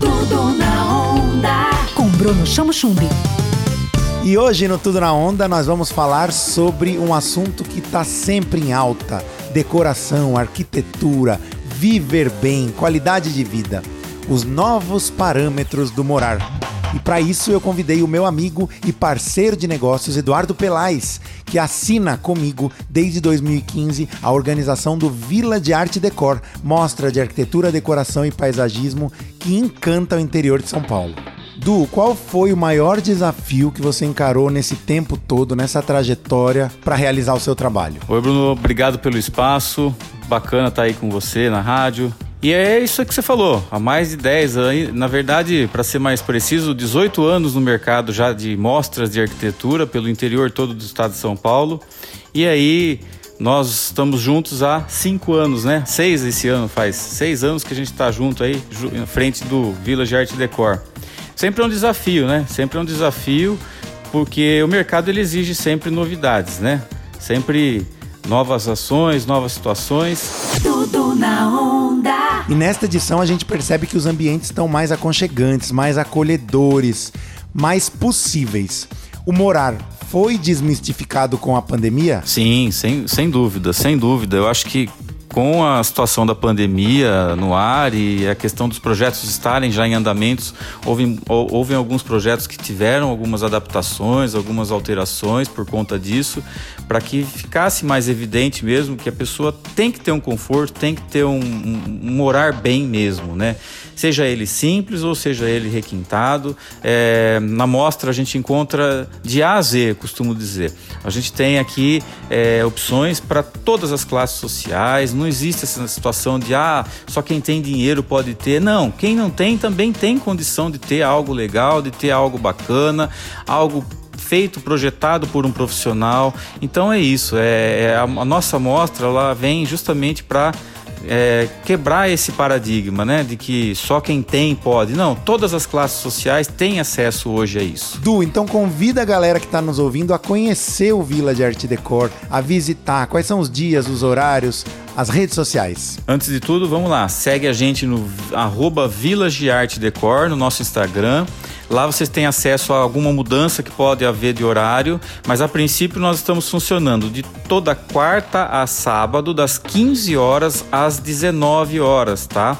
Tudo na onda. Com Bruno Chamo Chumbi. E hoje no Tudo na Onda nós vamos falar sobre um assunto que está sempre em alta: decoração, arquitetura, viver bem, qualidade de vida. Os novos parâmetros do morar. E para isso eu convidei o meu amigo e parceiro de negócios Eduardo Pelais, que assina comigo desde 2015 a organização do Vila de Arte Decor, mostra de arquitetura, decoração e paisagismo que encanta o interior de São Paulo. Du, qual foi o maior desafio que você encarou nesse tempo todo, nessa trajetória, para realizar o seu trabalho? Oi, Bruno, obrigado pelo espaço. Bacana estar aí com você na rádio. E é isso que você falou, há mais de 10 anos, na verdade, para ser mais preciso, 18 anos no mercado já de mostras de arquitetura pelo interior todo do estado de São Paulo. E aí nós estamos juntos há cinco anos, né? Seis esse ano faz. Seis anos que a gente está junto aí, na frente do Village Art Decor. Sempre é um desafio, né? Sempre é um desafio, porque o mercado ele exige sempre novidades, né? Sempre novas ações, novas situações. Tudo na onda. E nesta edição a gente percebe que os ambientes estão mais aconchegantes, mais acolhedores, mais possíveis. O morar foi desmistificado com a pandemia? Sim, sem, sem dúvida, sem dúvida. Eu acho que com a situação da pandemia no ar e a questão dos projetos estarem já em andamentos, houve, houve alguns projetos que tiveram algumas adaptações, algumas alterações por conta disso, para que ficasse mais evidente mesmo que a pessoa tem que ter um conforto, tem que ter um, um, morar bem mesmo, né? Seja ele simples ou seja ele requintado. É, na mostra a gente encontra de A a Z, costumo dizer. A gente tem aqui é, opções para todas as classes sociais, não existe essa situação de ah, só quem tem dinheiro pode ter. Não, quem não tem também tem condição de ter algo legal, de ter algo bacana, algo feito, projetado por um profissional. Então é isso. É, é a, a nossa mostra ela vem justamente para é, quebrar esse paradigma, né? De que só quem tem pode. Não, todas as classes sociais têm acesso hoje a isso. Du, então convida a galera que está nos ouvindo a conhecer o Vila de Arte Decor, a visitar. Quais são os dias, os horários, as redes sociais? Antes de tudo, vamos lá. Segue a gente no arroba Village de Arte Decor no nosso Instagram. Lá vocês têm acesso a alguma mudança que pode haver de horário, mas a princípio nós estamos funcionando de toda quarta a sábado, das 15 horas às 19 horas, tá?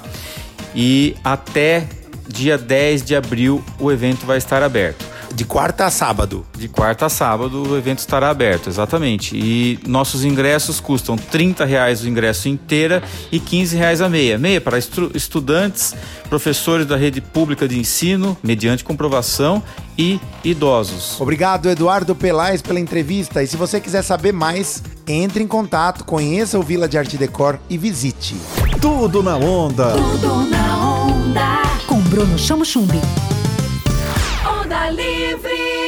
E até dia 10 de abril o evento vai estar aberto. De quarta a sábado. De quarta a sábado o evento estará aberto, exatamente. E nossos ingressos custam 30 reais o ingresso inteira e 15 reais a meia. Meia para estu estudantes, professores da rede pública de ensino, mediante comprovação, e idosos. Obrigado, Eduardo Pelais, pela entrevista. E se você quiser saber mais, entre em contato, conheça o Vila de Arte Decor e visite. Tudo na onda. Tudo na onda. Com Bruno Chamo Chumbi. Livre.